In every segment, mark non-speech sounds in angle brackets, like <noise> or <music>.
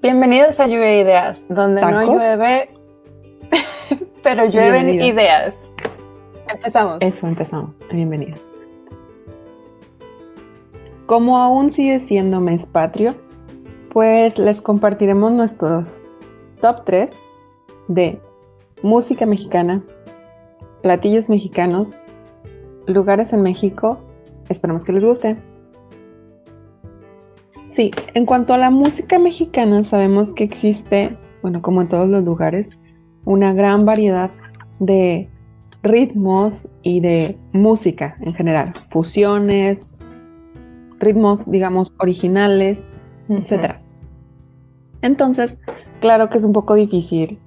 Bienvenidos a Lluvia Ideas, donde no llueve, <laughs> pero llueven ideas. Empezamos. Eso, empezamos. Bienvenido. Como aún sigue siendo mes patrio, pues les compartiremos nuestros top 3 de música mexicana, platillos mexicanos, lugares en México. Esperamos que les guste. Sí, en cuanto a la música mexicana, sabemos que existe, bueno, como en todos los lugares, una gran variedad de ritmos y de música en general, fusiones, ritmos, digamos, originales, etc. Entonces, claro que es un poco difícil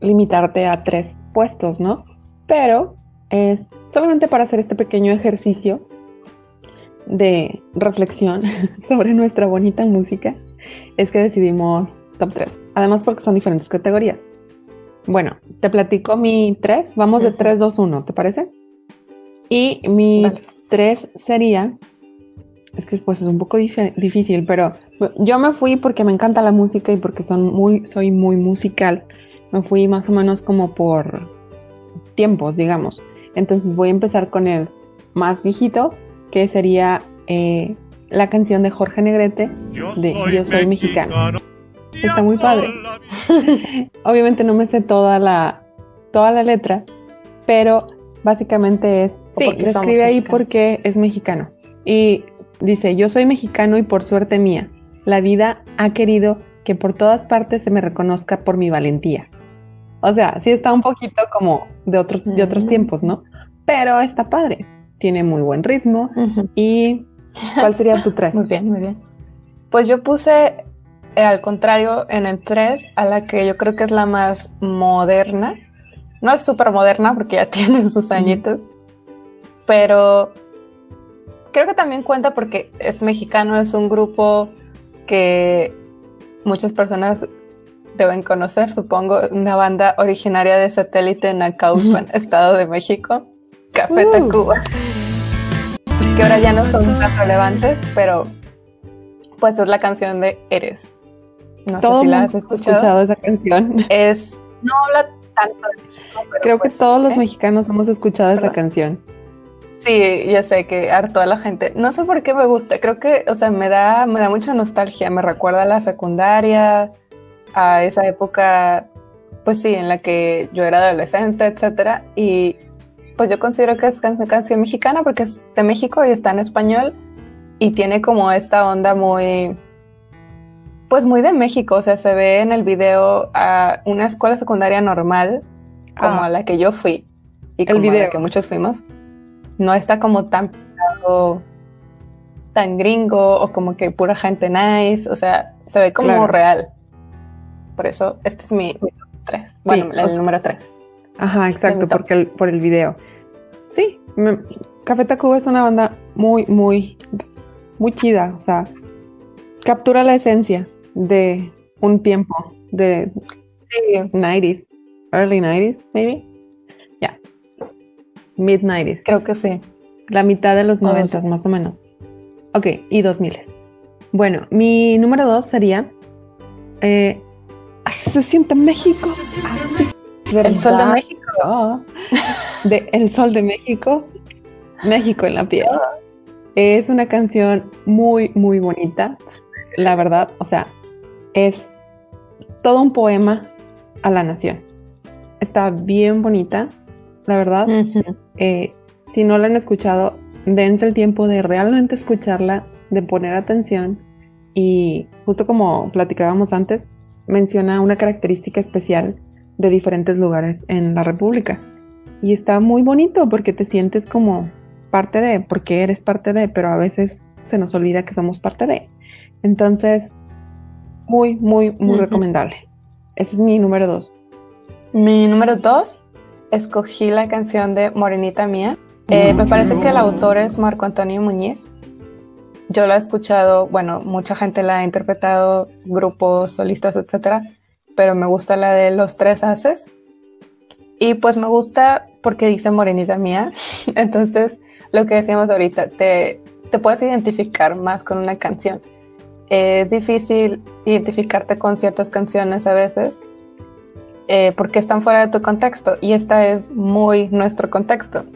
limitarte a tres puestos, ¿no? Pero es solamente para hacer este pequeño ejercicio de reflexión <laughs> sobre nuestra bonita música es que decidimos top 3. Además porque son diferentes categorías. Bueno, te platico mi 3. Vamos de 3, 2, 1, ¿te parece? Y mi 3 sería... Es que después es un poco difícil, pero yo me fui porque me encanta la música y porque son muy, soy muy musical. Me fui más o menos como por tiempos, digamos. Entonces voy a empezar con el más viejito, que sería eh, la canción de Jorge Negrete de Yo soy mexicano. Está muy padre. <laughs> Obviamente no me sé toda la, toda la letra, pero básicamente es, sí, escribe ahí porque es mexicano. Y dice, yo soy mexicano y por suerte mía, la vida ha querido que por todas partes se me reconozca por mi valentía. O sea, sí está un poquito como de otros, de otros mm. tiempos, ¿no? Pero está padre tiene muy buen ritmo. ¿Y cuál sería tu 3? <laughs> muy bien, muy bien. Pues yo puse eh, al contrario en el 3 a la que yo creo que es la más moderna. No es súper moderna porque ya <laughs> tiene sus añitos, pero creo que también cuenta porque es mexicano, es un grupo que muchas personas deben conocer, supongo, una banda originaria de satélite en Acaupan, Estado de México, Café uh. Tacuba que ahora ya no son tan relevantes, pero pues es la canción de Eres. No sé si la has escuchado. esa canción. <laughs> Es, no habla tanto de México. Creo que pues, todos los ¿eh? mexicanos hemos escuchado esa canción. Sí, ya sé que a toda la gente. No sé por qué me gusta. Creo que, o sea, me da, me da mucha nostalgia. Me recuerda a la secundaria, a esa época, pues sí, en la que yo era adolescente, etcétera. Y pues yo considero que es una canción mexicana porque es de México y está en español y tiene como esta onda muy, pues muy de México, o sea, se ve en el video a una escuela secundaria normal como ah. a la que yo fui y como el video. a la que muchos fuimos. No está como tan tan gringo o como que pura gente nice, o sea, se ve como real. Por eso, este es mi, 3. Bueno, el número 3. Ajá, exacto, porque el, por el video sí, Café Tacuba es una banda muy, muy, muy chida. O sea, captura la esencia de un tiempo, de sí. 90s, early 90s, maybe. Ya. Mid 90s. Creo que sí. La mitad de los 90 más o menos. Ok, y 2000. Bueno, mi número dos sería. Eh, así se siente México. El sol de México. de El Sol de México, México en la piel. Es una canción muy, muy bonita, la verdad. O sea, es todo un poema a la nación. Está bien bonita, la verdad. Eh, si no la han escuchado, dense el tiempo de realmente escucharla, de poner atención. Y justo como platicábamos antes, menciona una característica especial de diferentes lugares en la República. Y está muy bonito porque te sientes como parte de, porque eres parte de, pero a veces se nos olvida que somos parte de. Entonces, muy, muy, muy recomendable. Ese es mi número dos. Mi número dos, escogí la canción de Morenita Mía. Eh, me parece que el autor es Marco Antonio Muñiz. Yo la he escuchado, bueno, mucha gente la ha interpretado, grupos, solistas, etcétera, pero me gusta la de Los Tres Haces. Y pues me gusta porque dice morenita mía. <laughs> Entonces, lo que decíamos ahorita, te, te puedes identificar más con una canción. es difícil identificarte con ciertas canciones a veces eh, porque están fuera de tu contexto y esta es muy nuestro contexto.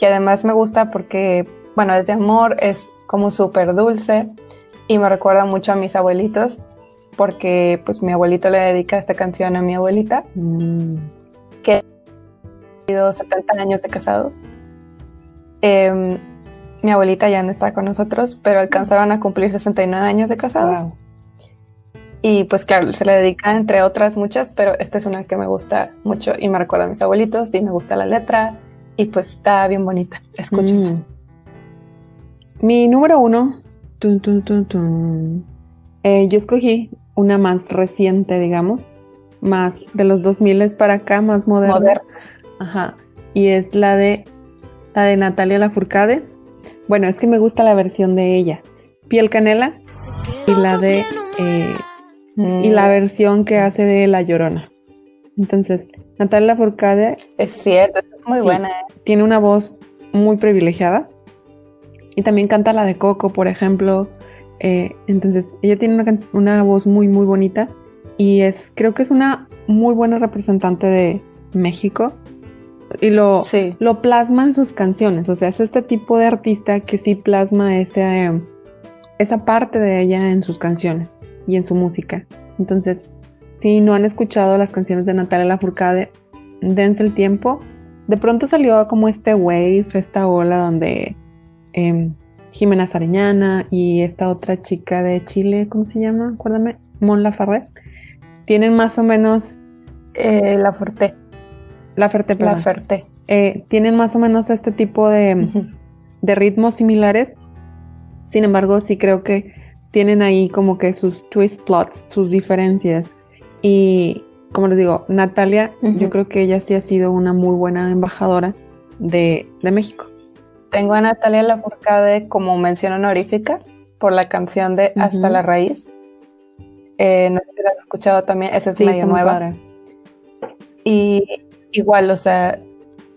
Y además me gusta porque, bueno, es de amor, es como súper dulce y me recuerda mucho a mis abuelitos porque pues mi abuelito le dedica esta canción a mi abuelita mm. que ha tenido 70 años de casados. Em, mi abuelita ya no está con nosotros, pero alcanzaron a cumplir 69 años de casados. Y pues claro, se le dedica entre otras muchas, pero esta es una que me gusta mucho y me recuerda a mis abuelitos y me gusta la letra y pues está bien bonita. Escúchenla. Mm. Mi número uno, eh, yo escogí una más reciente, digamos, más de los 2000 para acá, más moderna. moderna. Ajá. Y es la de la de Natalia Lafourcade. Bueno, es que me gusta la versión de ella. Piel Canela y la de eh, y la mm. versión que hace de La Llorona. Entonces, Natalia Lafourcade es cierto, es muy buena. ¿eh? Tiene una voz muy privilegiada y también canta la de Coco, por ejemplo. Eh, entonces, ella tiene una, voz muy, muy bonita y es, creo que es una muy buena representante de México y lo, lo plasma en sus canciones. O sea, es este tipo de artista que sí plasma ese, esa parte de ella en sus canciones y en su música. Entonces, si no han escuchado las canciones de Natalia Lafourcade, dense el tiempo. De pronto salió como este wave, esta ola donde em, Jimena Sariñana y esta otra chica de Chile, ¿cómo se llama? Acuérdame, Mon Lafarre, tienen más o menos... Eh, la Forte. La Ferte, La Ferte. Eh, tienen más o menos este tipo de, de ritmos similares. Sin embargo, sí creo que tienen ahí como que sus twist plots, sus diferencias. Y como les digo, Natalia, yo creo que ella sí ha sido una muy buena embajadora de, México. Tengo a Natalia Lafourcade como mención honorífica por la canción de Hasta la Raíz. Eh, no sé si la has escuchado también, esa es medio nueva. Y igual, o sea,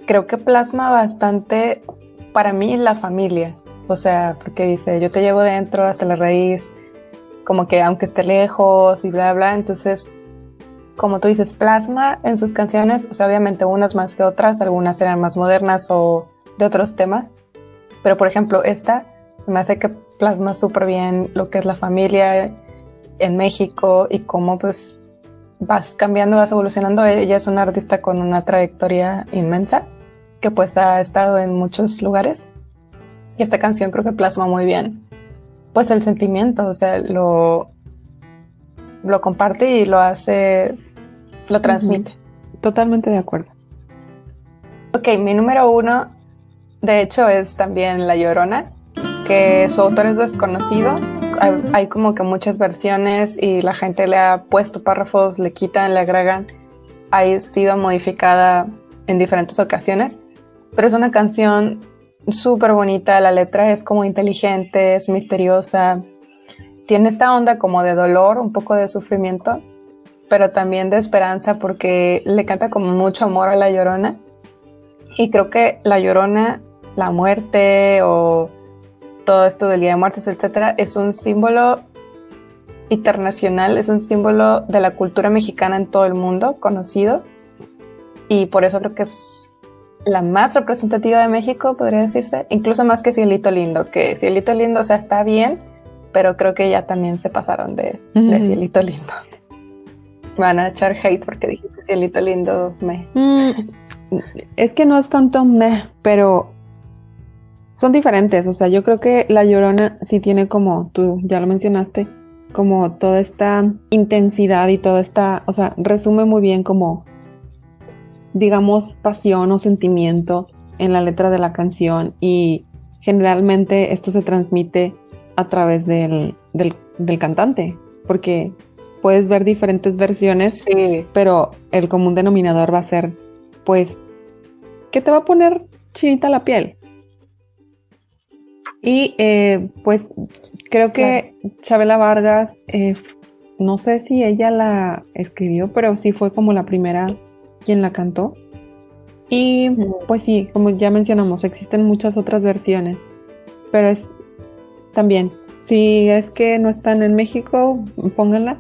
creo que plasma bastante para mí la familia. O sea, porque dice, yo te llevo dentro hasta la raíz, como que aunque esté lejos y bla, bla. Entonces, como tú dices, plasma en sus canciones, o sea, obviamente unas más que otras, algunas eran más modernas o de otros temas. Pero, por ejemplo, esta se me hace que plasma súper bien lo que es la familia en México y cómo pues vas cambiando, vas evolucionando. Ella es una artista con una trayectoria inmensa que pues ha estado en muchos lugares y esta canción creo que plasma muy bien, pues el sentimiento, o sea, lo, lo comparte y lo hace, lo transmite. Totalmente de acuerdo. Ok, mi número uno, de hecho, es también La Llorona, que su autor es desconocido. Hay, como que muchas versiones y la gente le ha puesto párrafos, le quitan, le agregan. Ha sido modificada en diferentes ocasiones, pero es una canción súper bonita, la letra es como inteligente, es misteriosa, tiene esta onda como de dolor, un poco de sufrimiento, pero también de esperanza porque le canta como mucho amor a la llorona. Y creo que la llorona, la muerte o todo esto del Día de Muertos, etcétera, es un símbolo internacional, es un símbolo de la cultura mexicana en todo el mundo, conocido. Y por eso creo que es la más representativa de México, podría decirse, incluso más que Cielito Lindo, que Cielito Lindo, o sea, está bien, pero creo que ya también se pasaron de, Cielito Lindo. Me van a echar hate porque dijiste Cielito Lindo me. Mm, es que no es tanto me, pero son diferentes. O sea, yo creo que La Llorona sí tiene como, tú ya lo mencionaste, como toda esta intensidad y toda esta, o sea, resume muy bien como digamos, pasión o sentimiento en la letra de la canción y generalmente esto se transmite a través del, cantante, porque puedes ver diferentes versiones, pero el común denominador va a ser, pues, que te va a poner chinita la piel. Y eh, pues creo que Chabela Vargas, eh, no sé si ella la escribió, pero sí fue como la primera quien la cantó. Y pues sí, como ya mencionamos, existen muchas otras versiones, pero es también Si es que no están en México, pónganla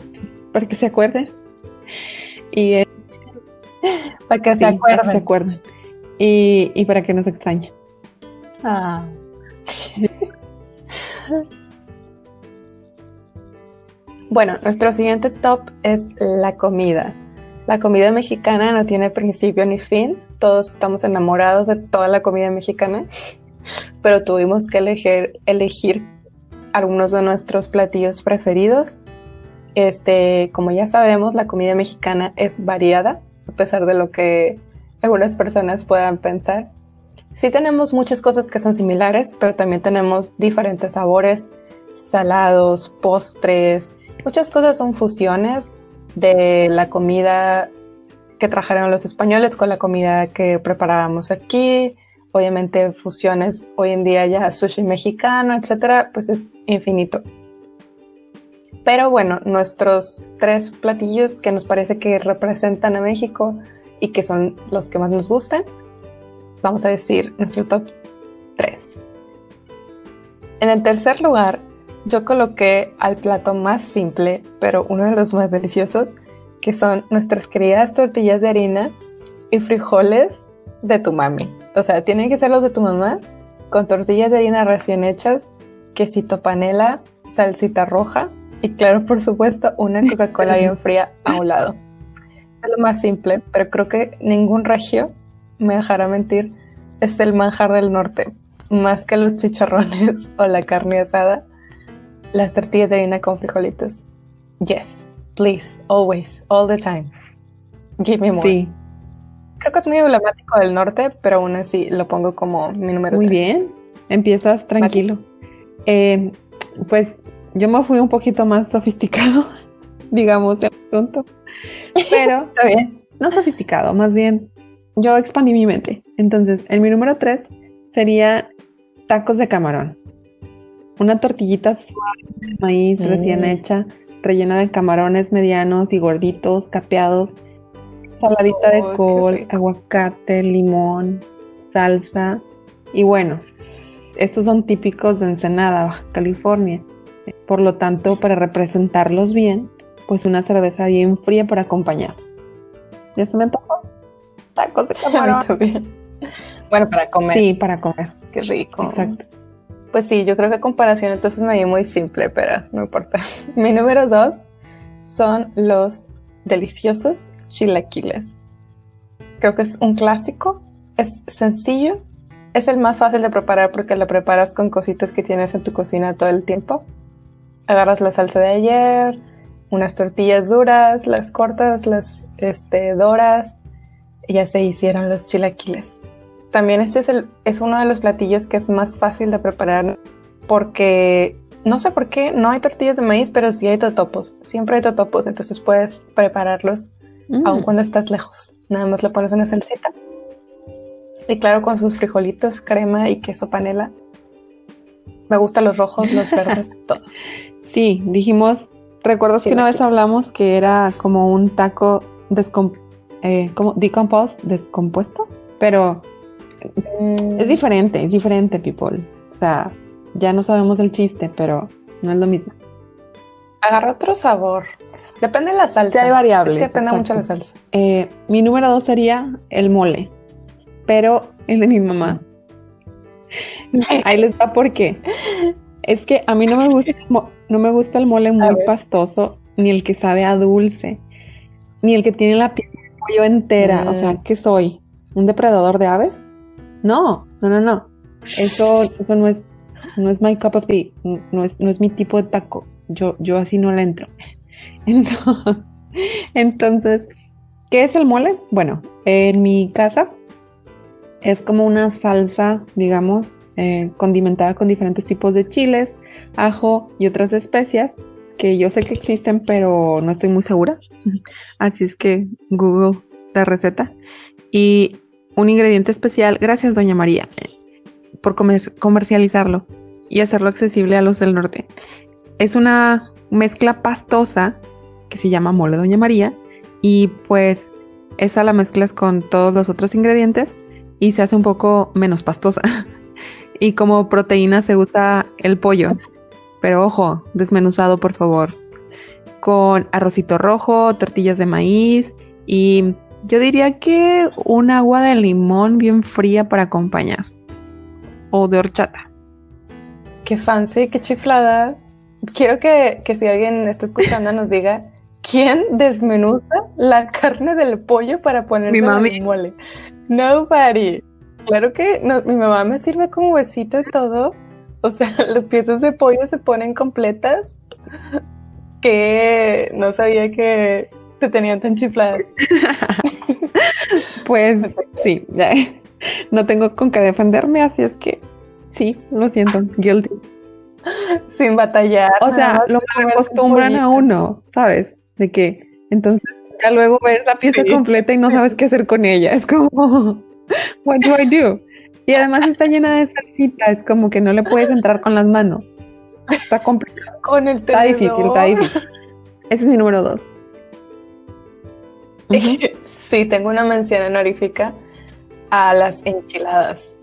para que se acuerden. Y eh, para que se acuerden. se acuerden. Y, y, para que nos extrañen. Ah. Bueno, nuestro siguiente top es la comida. La comida mexicana no tiene principio ni fin. Todos estamos enamorados de toda la comida mexicana, <laughs> pero tuvimos que elegir, algunos de nuestros platillos preferidos. Este, como ya sabemos, la comida mexicana es variada, a pesar de lo que algunas personas puedan pensar. Sí tenemos muchas cosas que son similares, pero también tenemos diferentes sabores, salados, postres. Muchas cosas son fusiones de la comida que trajeron los españoles con la comida que preparábamos aquí. Obviamente fusiones hoy en día ya sushi mexicano, etcétera, pues es infinito. Pero bueno, nuestros tres platillos que nos parece que representan a México y que son los que más nos gustan, vamos a decir nuestro top 3. En el tercer lugar, yo coloqué al plato más simple, pero uno de los más deliciosos, que son nuestras queridas tortillas de harina y frijoles de tu mami. O sea, tienen que ser los de tu mamá, con tortillas de harina recién hechas, quesito panela, salsita roja y claro, por supuesto, una Coca-Cola bien <laughs> fría a un lado. Es lo más simple, pero creo que ningún regio me dejará mentir. Es el manjar del norte, más que los chicharrones <laughs> o la carne asada, las tortillas de harina con frijolitos. Yes, please, always, all the time. Give me more. Sí. Creo que es muy emblemático del norte, pero aún así lo pongo como mi número Muy bien, empiezas tranquilo. Eh, pues yo me fui un poquito más sofisticado, <laughs> digamos, de asunto. <laughs> Pero Está bien. no sofisticado, más bien yo expandí mi mente. Entonces, en mi número 3 sería tacos de camarón. Una tortillita suave de maíz Mm. recién hecha, rellena de camarones medianos y gorditos, capeados, saladita Oh, de qué col, aguacate, limón, salsa. Y bueno, estos son típicos de Ensenada, Baja California. Por lo tanto, para representarlos bien, pues una cerveza bien fría para acompañar. ¿Ya se me antojó? Tacos de <laughs> camarón. también. Bueno, para comer. Sí, para comer. Qué rico. Exacto. Pues sí, yo creo que a comparación entonces me di muy simple, pero no importa. <laughs> Mi número dos son los deliciosos chilaquiles. Creo que es un clásico, es sencillo, es el más fácil de preparar porque lo preparas con cositas que tienes en tu cocina todo el tiempo. Agarras la salsa de ayer, unas tortillas duras, las cortas, las este, doras, ya se hicieron los chilaquiles. También este es, el, es uno de los platillos que es más fácil de preparar porque no sé por qué no hay tortillas de maíz, pero sí hay totopos. Siempre hay totopos, entonces puedes prepararlos Mm. aun cuando estás lejos. Nada más le pones una salsita. Y claro, con sus frijolitos, crema y queso panela. Me gustan los rojos, los <laughs> verdes, todos. Sí, dijimos, ¿recuerdas que una vez hablamos que era como un taco descom eh, como decomposed, descompuesto? Pero es diferente, es diferente, people. O sea, ya no sabemos el chiste, pero no es lo mismo. Agarra otro sabor. Depende de la salsa. Sí, hay variables, Es que depende mucho de la salsa. Eh, mi número dos sería el mole, pero el de mi mamá. Ahí les va por qué. Es que a mí no me gusta, no me gusta el mole muy pastoso, ni el que sabe a dulce, ni el que tiene la piel pollo entera. O sea, Mm. ¿qué soy? ¿Un depredador de aves? No, no, no, no. Eso, <laughs> eso no es, no es my cup of tea, no es, no es mi tipo de taco. Yo, yo así no le entro. <laughs> Entonces, entonces, ¿qué es el mole? Bueno, en mi casa es como una salsa, digamos, eh, condimentada con diferentes tipos de chiles, ajo y otras especias que yo sé que existen, pero no estoy muy segura. <laughs> Así es que Google la receta. Y un ingrediente especial, gracias Doña María, por comer- comercializarlo y hacerlo accesible a los del norte. Es una mezcla pastosa que se llama mole Doña María y pues esa la mezclas con todos los otros ingredientes y se hace un poco menos pastosa. <laughs> y como proteína se usa el pollo, pero ojo, desmenuzado por favor, con arrocito rojo, tortillas de maíz y yo diría que un agua de limón bien fría para acompañar. O de horchata. Qué fancy, qué chiflada. Quiero que, que si alguien está escuchando nos diga quién desmenuza la carne del pollo para ponerle en mole. Nobody. Claro que no, mi mamá me sirve con huesito y todo. O sea, <laughs> las piezas de pollo se ponen completas que no sabía que te tenían tan chifladas. <laughs> pues sí, no tengo con qué defenderme, así es que sí, lo siento, guilty. Sin batallar. O sea, lo acostumbran a uno, ¿sabes? De que entonces ya luego ves la pieza completa y no sabes qué hacer con ella. Es como, <laughs> what do I do? Y además está llena de salsita, es como que no le puedes entrar con las manos. Está complicado. Con el Está difícil, está difícil. Ese es mi número dos. <laughs> Sí, tengo una mención honorífica a las enchiladas.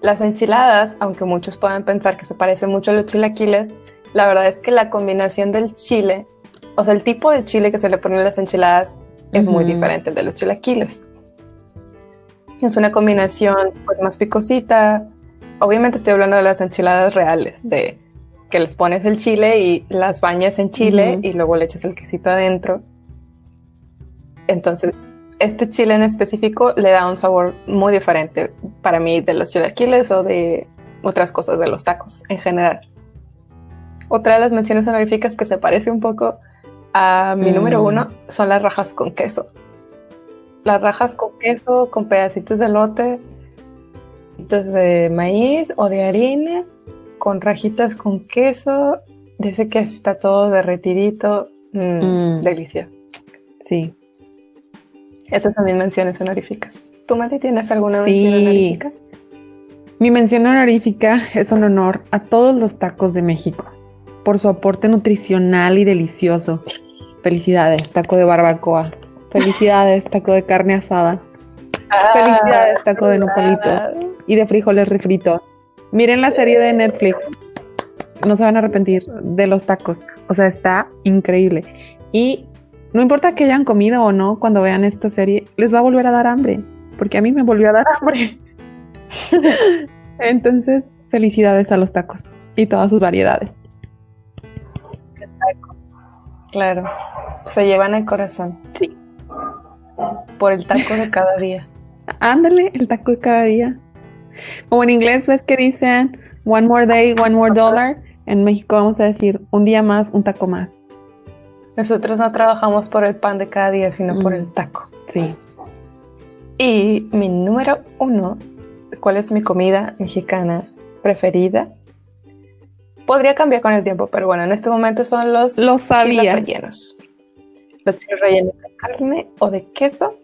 Las enchiladas, aunque muchos puedan pensar que se parecen mucho a los chilaquiles, la verdad es que la combinación del chile, o sea, el tipo de chile que se le pone a las enchiladas es muy diferente de los chilaquiles. Es una combinación pues, más picosita. Obviamente estoy hablando de las enchiladas reales, de que les pones el chile y las bañas en chile y luego le echas el quesito adentro. Entonces, este chile en específico le da un sabor muy diferente para mí de los chilaquiles o de otras cosas de los tacos en general. Otra de las menciones honoríficas que se parece un poco a mi número mm. uno son las rajas con queso. Las rajas con queso, con pedacitos de lote, pedacitos de maíz o de harina, con rajitas con queso, dice que está todo derretidito, mm, mm. delicioso. Sí, esas son mis menciones honoríficas. ¿Tú, Mati, tienes alguna mención honorífica? Mi mención honorífica es un honor a todos los tacos de México por su aporte nutricional y delicioso. Felicidades, taco de barbacoa. Felicidades, taco de carne asada. Ah, Felicidades, taco de nopalitos y de frijoles refritos. Miren la serie de Netflix. No se van a arrepentir de los tacos. O sea, está increíble. Y no importa que hayan comido o no cuando vean esta serie, les va a volver a dar hambre, porque a mí me volvió a dar hambre. <laughs> Entonces, felicidades a los tacos y todas sus variedades. Claro, se llevan el corazón. Sí. Por el taco de cada día. <laughs> Ándale, el taco de cada día. Como en inglés ves que dicen one more day, one more dollar. En México vamos a decir un día más, un taco más. Nosotros no trabajamos por el pan de cada día, sino por el taco. Sí. Y mi número uno, ¿cuál es mi comida mexicana preferida? Podría cambiar con el tiempo, pero bueno, en este momento son los, los chiles rellenos. Los rellenos de carne o de queso.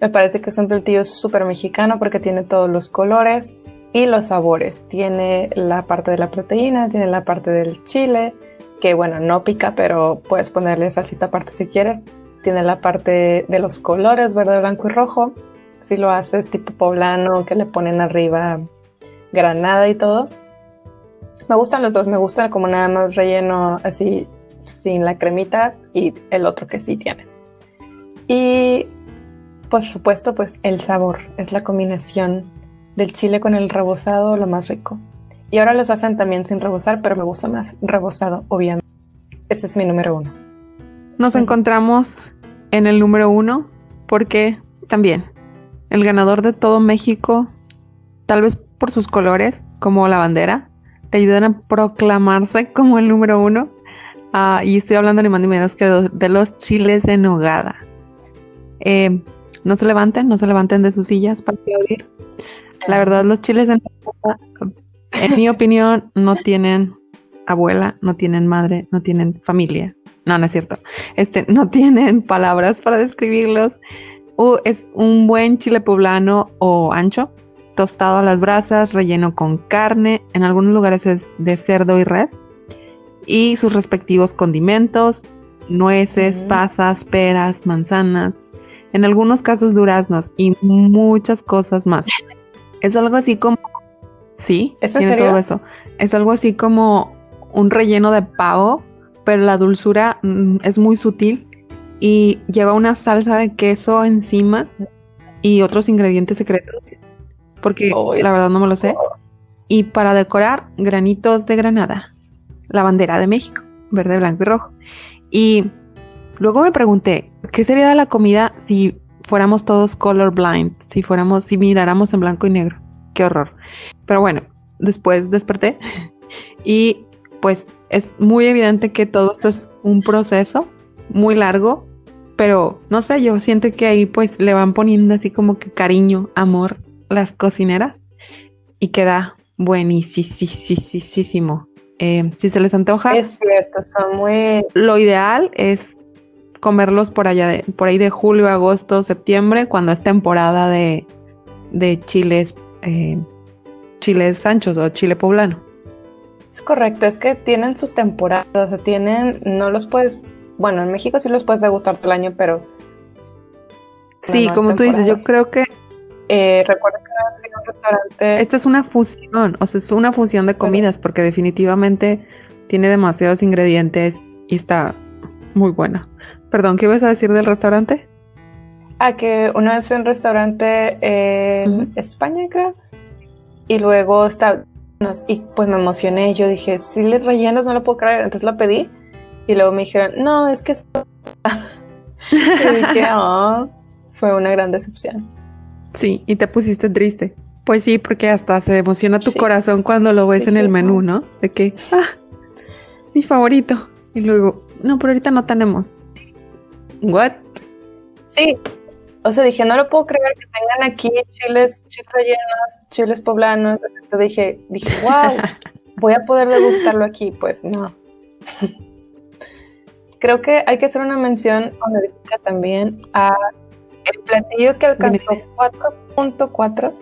Me parece que es un platillo súper mexicano porque tiene todos los colores y los sabores. Tiene la parte de la proteína, tiene la parte del chile, que bueno, no pica, pero puedes ponerle salsita aparte si quieres. Tiene la parte de los colores, verde, blanco y rojo. Si lo haces tipo poblano, que le ponen arriba granada y todo. Me gustan los dos, me gusta como nada más relleno así sin la cremita y el otro que sí tiene. Y por supuesto, pues el sabor es la combinación del chile con el rebozado lo más rico. Y ahora los hacen también sin rebozar, pero me gusta más rebozado, obviamente. Ese es mi número uno. Nos encontramos en el número uno porque también el ganador de todo México, tal vez por sus colores, como la bandera, te ayudan a proclamarse como el número uno. Ah, y estoy hablando ni más ni menos que de los chiles en nogada. Eh, no se levanten, no se levanten de sus sillas para aplaudir. La verdad, los chiles en nogada en mi opinión, no tienen abuela, no tienen madre, no tienen familia. No, no es cierto. Este, no tienen palabras para describirlos. es un buen chile poblano o ancho, tostado a las brasas, relleno con carne, en algunos lugares es de cerdo y res, y sus respectivos condimentos, nueces, pasas, peras, manzanas, en algunos casos duraznos y muchas cosas más. Es algo así como Sí, ¿Es tiene todo eso. Es algo así como un relleno de pavo, pero la dulzura mm, es muy sutil y lleva una salsa de queso encima y otros ingredientes secretos, porque la verdad no me lo sé. Y para decorar, granitos de granada, la bandera de México, verde, blanco y rojo. Y luego me pregunté, ¿qué sería la comida si fuéramos todos colorblind, si fuéramos, si miráramos en blanco y negro? Qué horror. Pero bueno, después desperté <laughs> y pues es muy evidente que todo esto es un proceso muy largo, pero no sé, yo siento que ahí pues le van poniendo así como que cariño, amor las cocineras y queda buenísimo. Eh, si se les antoja. Es cierto, son muy. Lo ideal es comerlos por allá, de, por ahí de julio, agosto, septiembre, cuando es temporada de, de chiles, eh, chiles anchos o chile poblano. Es correcto, es que tienen su temporada, o sea, tienen, no los puedes, bueno, en México sí los puedes degustar todo el año, pero... Sí, como tú dices, yo creo que... Eh, recuerda que un restaurante... Esta es una fusión, o sea, es una fusión de comidas, porque definitivamente tiene demasiados ingredientes y está muy buena. Perdón, ¿qué ibas a decir del restaurante? Ah, que una vez fui a un restaurante en España, creo, y luego está y pues me emocioné. Yo dije, si les rellenos, no lo puedo creer. Entonces lo pedí. Y luego me dijeron, no, es que. <laughs> y dije, oh, fue una gran decepción. Sí, y te pusiste triste. Pues sí, porque hasta se emociona tu corazón cuando lo ves en el menú, ¿no? De que, ah, mi favorito. Y luego, no, pero ahorita no tenemos. ¿What? Sí, o sea, dije, no lo puedo creer que tengan aquí chiles, chiles rellenos, chiles poblanos. Entonces dije, dije, <laughs> wow, voy a poder degustarlo aquí. Pues no. <laughs> Creo que hay que hacer una mención honorífica también a el platillo que alcanzó 4.4.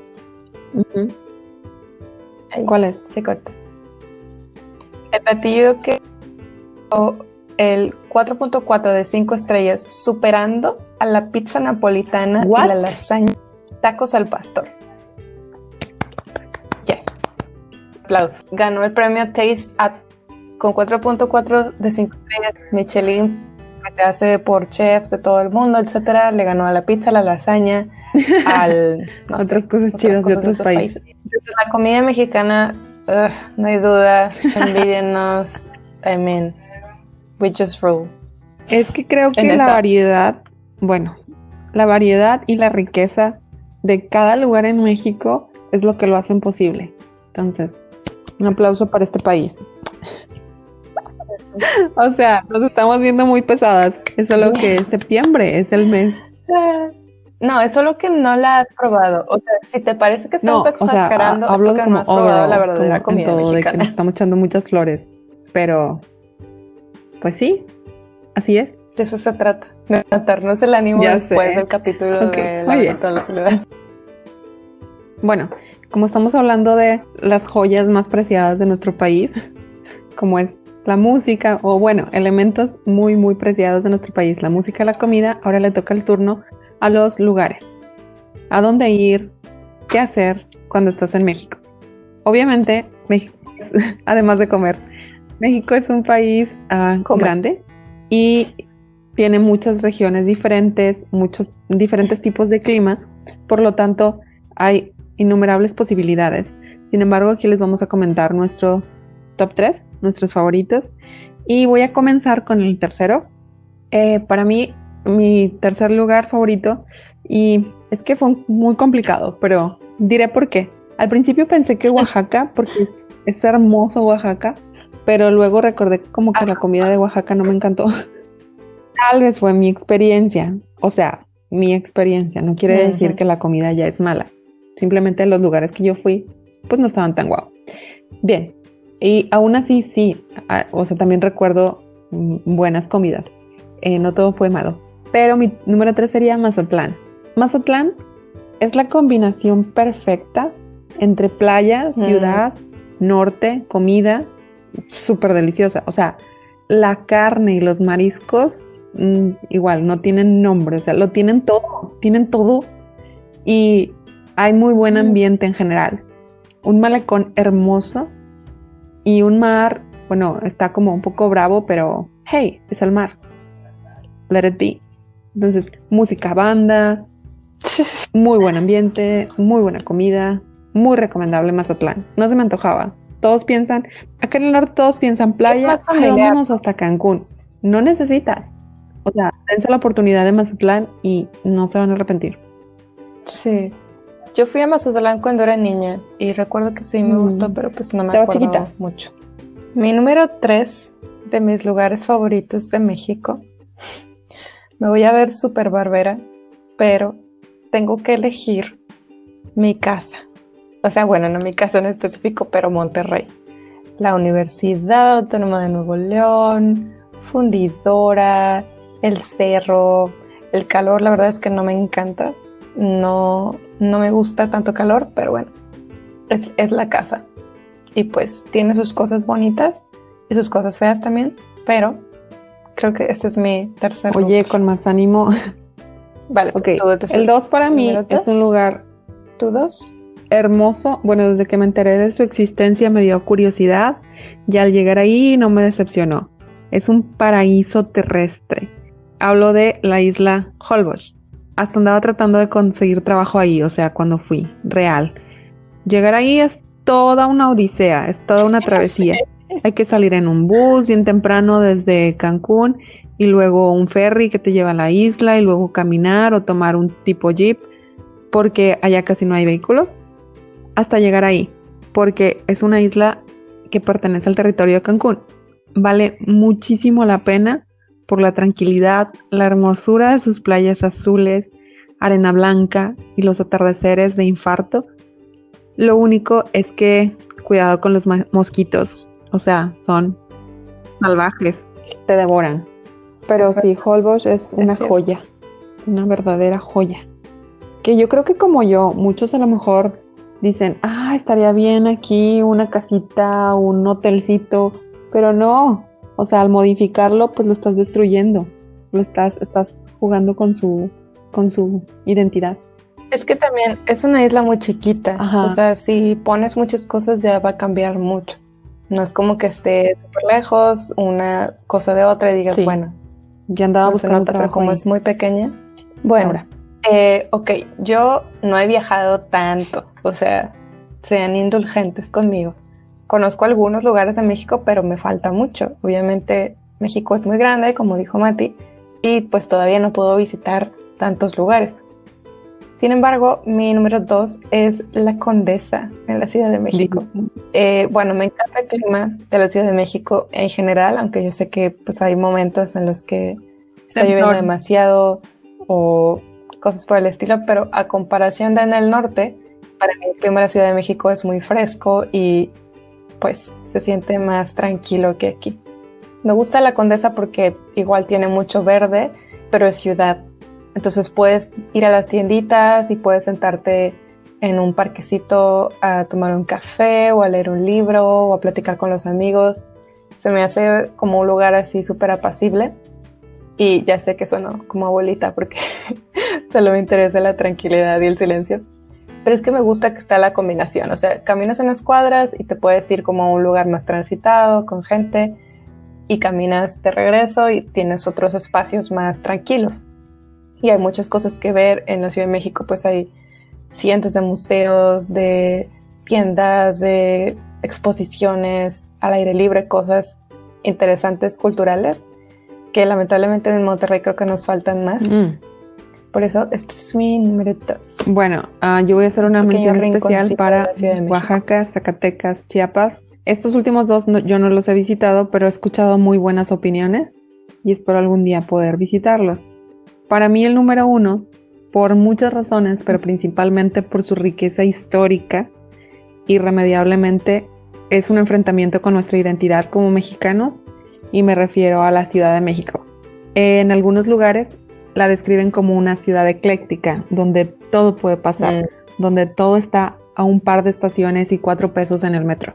¿Cuál es? Sí, corto. El platillo que el 4.4 de 5 estrellas, superando a la pizza napolitana y la lasaña, tacos al pastor. Yes. Aplausos. Ganó el premio Taste at, con 4.4 de 5 estrellas. Michelin que se hace por chefs de todo el mundo, etcétera. Le ganó a la pizza, a la lasaña, <laughs> al otras cosas chidas de otros, países. Entonces la comida mexicana, no hay duda, <laughs> envidienos. I mean, we just rule. Es que creo que la variedad bueno, la variedad y la riqueza de cada lugar en México es lo que lo hacen posible. Entonces, un aplauso para este país. <laughs> o sea, nos estamos viendo muy pesadas. Es solo que septiembre, es el mes. <laughs> No, es solo que no la has probado. O sea, si te parece que estamos exagerando, es porque no has probado la verdadera comida mexicana. De que nos estamos echando muchas flores. Pero, pues sí, así es. De eso se trata, de matarnos el ánimo después del capítulo de la soledad. Bueno, como estamos hablando de las joyas más preciadas de nuestro país, como es la música, o bueno, elementos muy, muy preciados de nuestro país, la música, la comida, ahora le toca el turno a los lugares. ¿A dónde ir? ¿Qué hacer cuando estás en México? Obviamente, México, <laughs> además de comer, México es un país ah, grande y tiene muchas regiones diferentes, muchos diferentes tipos de clima, por lo tanto hay innumerables posibilidades. Sin embargo, aquí les vamos a comentar nuestro top 3, nuestros favoritos, y voy a comenzar con el tercero. Eh, para mí, mi tercer lugar favorito, y es que fue muy complicado, pero diré por qué. Al principio pensé que <laughs> Oaxaca, porque es hermoso Oaxaca, pero luego recordé como que la comida de Oaxaca no me encantó. Tal vez fue mi experiencia, o sea, mi experiencia, no quiere decir que la comida ya es mala. Simplemente los lugares que yo fui, pues no estaban tan guau. Bien, y aún así sí, o sea, también recuerdo mm, buenas comidas. Eh, no todo fue malo. Pero mi número tres sería Mazatlán. Mazatlán es la combinación perfecta entre playa, ciudad, norte, comida, súper deliciosa. O sea, la carne y los mariscos Mm, igual, no tienen nombre, o sea, lo tienen todo, tienen todo y hay muy buen mm. ambiente en general. Un malecón hermoso y un mar bueno, está como un poco bravo, pero hey, es el mar. Let it be. Entonces, música, banda, <laughs> muy buen ambiente, muy buena comida, muy recomendable Mazatlán. No se me antojaba. Todos piensan, acá en el norte todos piensan playa, vámonos hasta Cancún. No necesitas. O sea, dense la oportunidad de Mazatlán y no se van a arrepentir. Sí. Yo fui a Mazatlán cuando era niña y recuerdo que sí me gustó, mm. pero pues no me acuerdo chiquita. mucho. Mi número tres de mis lugares favoritos de México. Me voy a ver súper barbera, pero tengo que elegir mi casa. O sea, bueno, no mi casa en específico, pero Monterrey. La Universidad Autónoma de Nuevo León, Fundidora, el cerro, el calor, la verdad es que no me encanta. No, no me gusta tanto calor, pero bueno, es, es la casa. Y pues tiene sus cosas bonitas y sus cosas feas también, pero creo que este es mi tercer. Oye, con más ánimo. Vale, ok. el 2 para mí es un lugar. ¿Tú dos? Hermoso. Bueno, desde que me enteré de su existencia me dio curiosidad y al llegar ahí no me decepcionó. Es un paraíso terrestre. Hablo de la isla Holbox. Hasta andaba tratando de conseguir trabajo ahí, o sea, cuando fui, real. Llegar ahí es toda una odisea, es toda una <laughs> travesía. Hay que salir en un bus bien temprano desde Cancún y luego un ferry que te lleva a la isla y luego caminar o tomar un tipo jeep porque allá casi no hay vehículos hasta llegar ahí porque es una isla que pertenece al territorio de Cancún. Vale muchísimo la pena por la tranquilidad, la hermosura de sus playas azules, arena blanca y los atardeceres de infarto. Lo único es que cuidado con los mosquitos, o sea, son salvajes, te devoran. Pero sí, Holbox es una joya, una verdadera joya. Que yo creo que como yo, muchos a lo mejor dicen, ah, estaría bien aquí una casita, un hotelcito, pero no, o sea, al modificarlo, pues lo estás destruyendo, lo estás, estás jugando con su, con su identidad. Es que también es una isla muy chiquita, o sea, si pones muchas cosas ya va a cambiar mucho. No es como que esté súper lejos, una cosa de otra y digas, bueno, ya andaba buscando pero como es muy pequeña. Bueno, eh, ok, yo no he viajado tanto, o sea, sean indulgentes conmigo. Conozco algunos lugares de México, pero me falta mucho. Obviamente México es muy grande, como dijo Mati, y pues todavía no puedo visitar tantos lugares. Sin embargo, mi número dos es la Condesa en la Ciudad de México. Eh, bueno, me encanta el clima de la Ciudad de México en general, aunque yo sé que pues hay momentos en los que está lloviendo demasiado o cosas por el estilo, pero a comparación de en el norte, para mí el clima de la Ciudad de México es muy fresco y pues se siente más tranquilo que aquí. Me gusta la Condesa porque igual tiene mucho verde, pero es ciudad. Entonces puedes ir a las tienditas y puedes sentarte en un parquecito a tomar un café o a leer un libro o a platicar con los amigos. Se me hace como un lugar así súper apacible. Y ya sé que sueno como abuelita porque <laughs> solo me interesa la tranquilidad y el silencio. Pero es que me gusta que está la combinación. O sea, caminas en las cuadras y te puedes ir como a un lugar más transitado, con gente, y caminas de regreso y tienes otros espacios más tranquilos. Y hay muchas cosas que ver. En la Ciudad de México, pues hay cientos de museos, de tiendas, de exposiciones al aire libre, cosas interesantes culturales que lamentablemente en Monterrey creo que nos faltan más. Mm. Por eso, este es mi número dos. Bueno, ah, yo voy a hacer una mención especial para Oaxaca, Zacatecas, Chiapas. Estos últimos dos yo no los he visitado, pero he escuchado muy buenas opiniones y espero algún día poder visitarlos. Para mí el número uno por muchas razones, pero principalmente por su riqueza histórica, irremediablemente es un enfrentamiento con nuestra identidad como mexicanos y me refiero a la Ciudad de México. En algunos lugares la describen como una ciudad ecléctica, donde todo puede pasar, mm. donde todo está a un par de estaciones y cuatro pesos en el metro,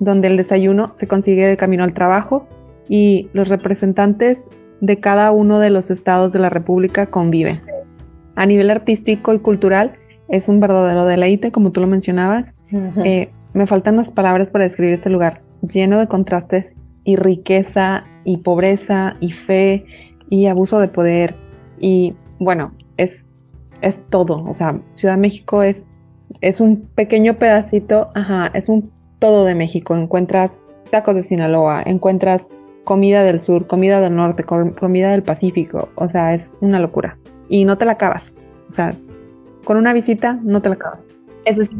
donde el desayuno se consigue de camino al trabajo y los representantes de cada uno de los estados de la República conviven a nivel artístico y cultural es un verdadero deleite, como tú lo mencionabas. Eh, me faltan las palabras para describir este lugar. lleno de contrastes y riqueza y pobreza y fe y abuso de poder y bueno, es, es todo. O sea, Ciudad de México es, es un pequeño pedacito, ajá, es un todo de México. Encuentras tacos de Sinaloa, encuentras comida del sur, comida del norte, comida del Pacífico. O sea, es una locura. Y no te la acabas. O sea, con una visita no te la acabas. Eso es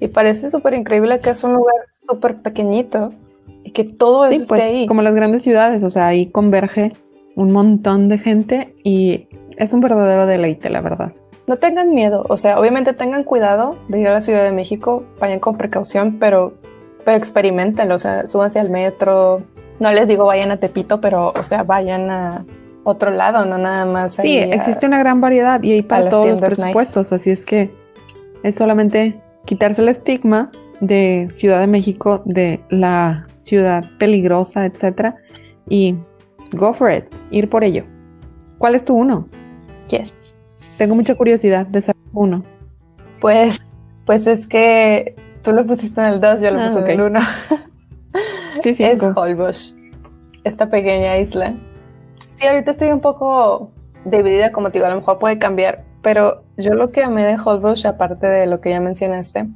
Y parece súper increíble que es un lugar súper pequeñito y que todo es pues, ahí. Como las grandes ciudades, o sea, ahí converge un montón de gente y es un verdadero deleite, la verdad. No tengan miedo, o sea, obviamente tengan cuidado de ir a la Ciudad de México, vayan con precaución, pero, pero experimentenlo, o sea, súbanse al metro. No les digo vayan a Tepito, pero, o sea, vayan a otro lado, no nada más. Sí, existe una gran variedad y hay para todos los presupuestos, así es que es solamente quitarse el estigma de Ciudad de México, de la ciudad peligrosa, etcétera, y go for it, ir por ello. ¿Cuál es tu uno? Yes. Tengo mucha curiosidad de saber uno. Pues, pues es que tú lo pusiste en el 2, yo lo ah, puse en el 1. <laughs> sí, sí. Es Holbox, esta pequeña isla. Sí, ahorita estoy un poco dividida, como te digo, a lo mejor puede cambiar, pero yo lo que amé de Holbox, aparte de lo que ya mencionaste,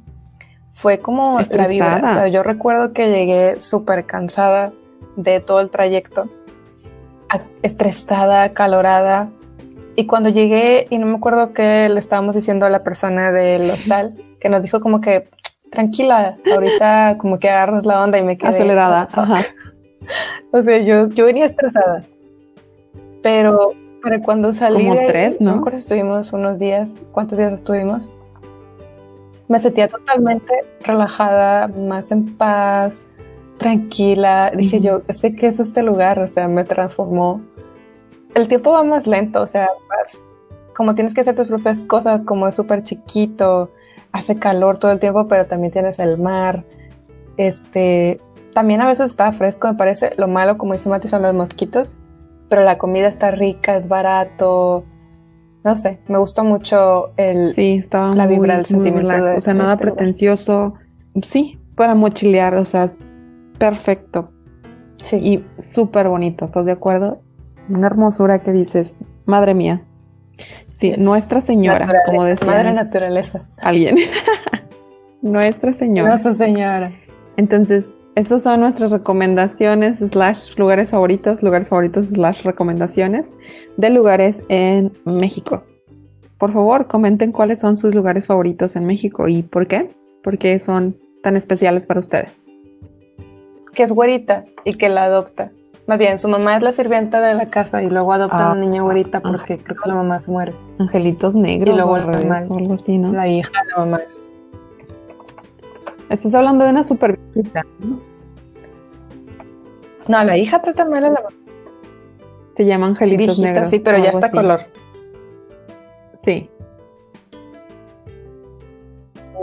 fue como la vibra. O sea, yo recuerdo que llegué súper cansada de todo el trayecto, estresada, calorada. Y cuando llegué, y no me acuerdo qué le estábamos diciendo a la persona del hostal, que nos dijo como que, tranquila, ahorita como que agarras la onda y me quedé... Acelerada, ajá. <laughs> o sea, yo, yo venía estresada. Pero para cuando salí... Como tres, ¿no? No me estuvimos unos días. ¿Cuántos días estuvimos? Me sentía totalmente relajada, más en paz, tranquila. Dije yo, es que ¿qué es este lugar? O sea, me transformó. El tiempo va más lento, o sea, como tienes que hacer tus propias cosas, como es súper chiquito, hace calor todo el tiempo, pero también tienes el mar. Este, también a veces está fresco, me parece. Lo malo, como dice Mati, son los mosquitos, pero la comida está rica, es barato no sé, me gustó mucho el, sí, estaba la vibra, el sentimiento. o sea, nada este pretencioso. Sí, para mochilear, o sea, perfecto. Sí. Y súper bonito, ¿estás de acuerdo? Una hermosura que dices, madre mía. Sí, Nuestra Señora, como decía. Madre naturaleza. Alguien. <laughs> Nuestra Señora. Nuestra Señora. Entonces, estas son nuestras recomendaciones, slash lugares favoritos, lugares favoritos, slash recomendaciones de lugares en México. Por favor, comenten cuáles son sus lugares favoritos en México y por qué, por qué son tan especiales para ustedes. Que es güerita y que la adopta. Más bien, su mamá es la sirvienta de la casa y luego adopta a una niña güerita ah, porque creo que la mamá se muere. Angelitos negros y luego o algo así, ¿no? La hija, la mamá. Estás hablando de una super viejita, ¿no? No, la hija trata mal a la mamá. Se llama Angelitos Negros. Sí, pero ya está color. Sí.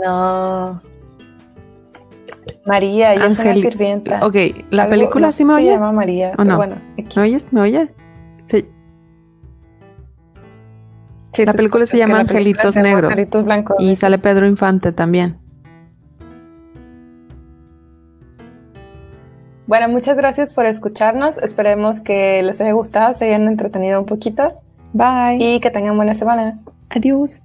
No. María, ella es una sirvienta. Ok, la película sí me oyes. Se llama María. ¿O no? Bueno, ¿Me oyes? ¿Me oyes? Sí. sí la película se llama Angelitos Negros. Angelitos Blancos. Y sale Pedro Infante también. Bueno, muchas gracias por escucharnos. Esperemos que les haya gustado, se hayan entretenido un poquito. Bye. Y que tengan buena semana. Adiós.